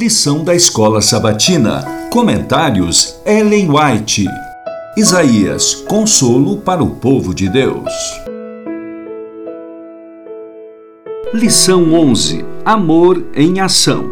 Lição da Escola Sabatina. Comentários Ellen White. Isaías, consolo para o povo de Deus. Lição 11. Amor em ação.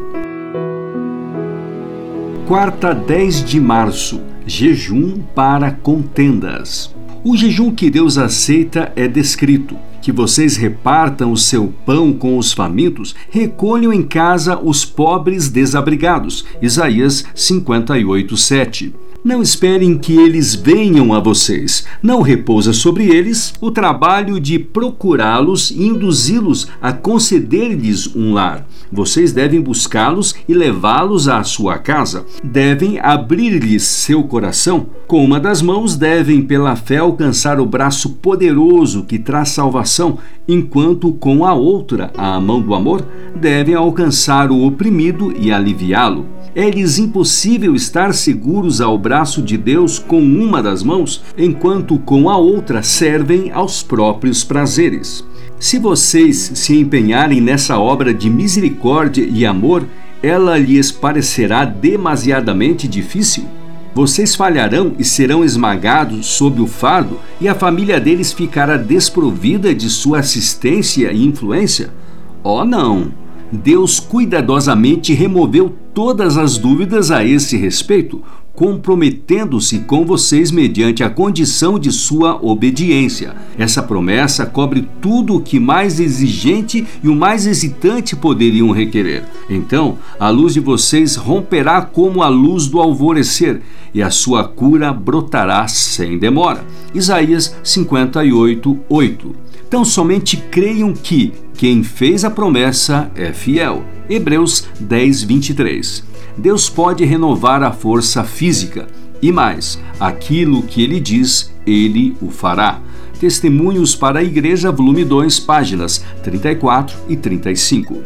Quarta, 10 de março. Jejum para contendas. O jejum que Deus aceita é descrito: que vocês repartam o seu pão com os famintos, recolham em casa os pobres desabrigados. Isaías 58, 7. Não esperem que eles venham a vocês. Não repousa sobre eles o trabalho de procurá-los e induzi-los a conceder-lhes um lar. Vocês devem buscá-los e levá-los à sua casa. Devem abrir-lhes seu coração. Com uma das mãos, devem, pela fé, alcançar o braço poderoso que traz salvação, enquanto com a outra, a mão do amor, devem alcançar o oprimido e aliviá-lo. É-lhes impossível estar seguros ao braço de Deus com uma das mãos, enquanto com a outra servem aos próprios prazeres. Se vocês se empenharem nessa obra de misericórdia e amor, ela lhes parecerá demasiadamente difícil? Vocês falharão e serão esmagados sob o fardo, e a família deles ficará desprovida de sua assistência e influência? Oh, não! Deus cuidadosamente removeu todas as dúvidas a esse respeito, comprometendo-se com vocês mediante a condição de sua obediência. Essa promessa cobre tudo o que mais exigente e o mais hesitante poderiam requerer. Então, a luz de vocês romperá como a luz do alvorecer, e a sua cura brotará sem demora. Isaías 58, 8. Então somente creiam que quem fez a promessa é fiel. Hebreus 10, 23. Deus pode renovar a força física e mais, aquilo que ele diz, ele o fará. Testemunhos para a Igreja, volume 2, páginas 34 e 35.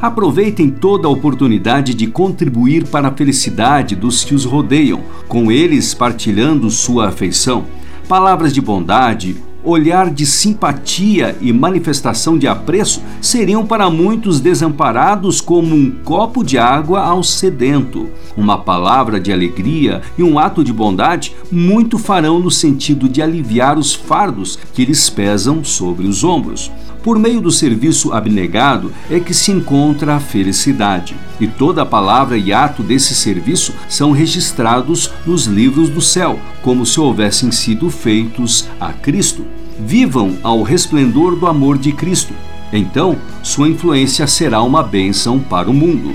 Aproveitem toda a oportunidade de contribuir para a felicidade dos que os rodeiam, com eles partilhando sua afeição. Palavras de bondade, olhar de simpatia e manifestação de apreço seriam para muitos desamparados como um copo de água ao sedento. Uma palavra de alegria e um ato de bondade muito farão no sentido de aliviar os fardos que lhes pesam sobre os ombros. Por meio do serviço abnegado é que se encontra a felicidade. E toda palavra e ato desse serviço são registrados nos livros do céu, como se houvessem sido feitos a Cristo. Vivam ao resplendor do amor de Cristo. Então, sua influência será uma bênção para o mundo.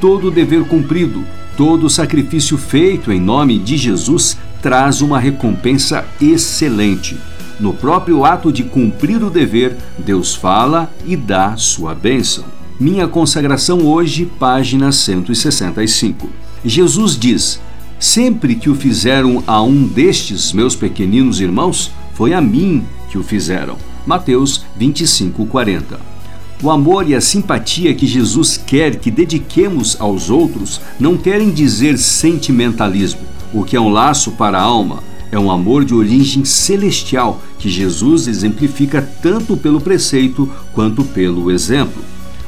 Todo dever cumprido, todo sacrifício feito em nome de Jesus traz uma recompensa excelente. No próprio ato de cumprir o dever, Deus fala e dá sua bênção. Minha consagração hoje, página 165. Jesus diz: Sempre que o fizeram a um destes meus pequeninos irmãos, foi a mim que o fizeram. Mateus 25, 40. O amor e a simpatia que Jesus quer que dediquemos aos outros não querem dizer sentimentalismo, o que é um laço para a alma é um amor de origem celestial que Jesus exemplifica tanto pelo preceito quanto pelo exemplo.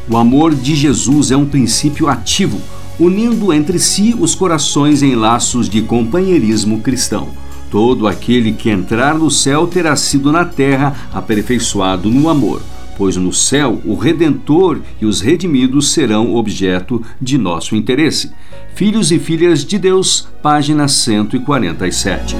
O amor de Jesus é um princípio ativo, unindo entre si os corações em laços de companheirismo cristão. Todo aquele que entrar no céu terá sido na terra aperfeiçoado no amor, pois no céu o Redentor e os redimidos serão objeto de nosso interesse. Filhos e Filhas de Deus, página 147.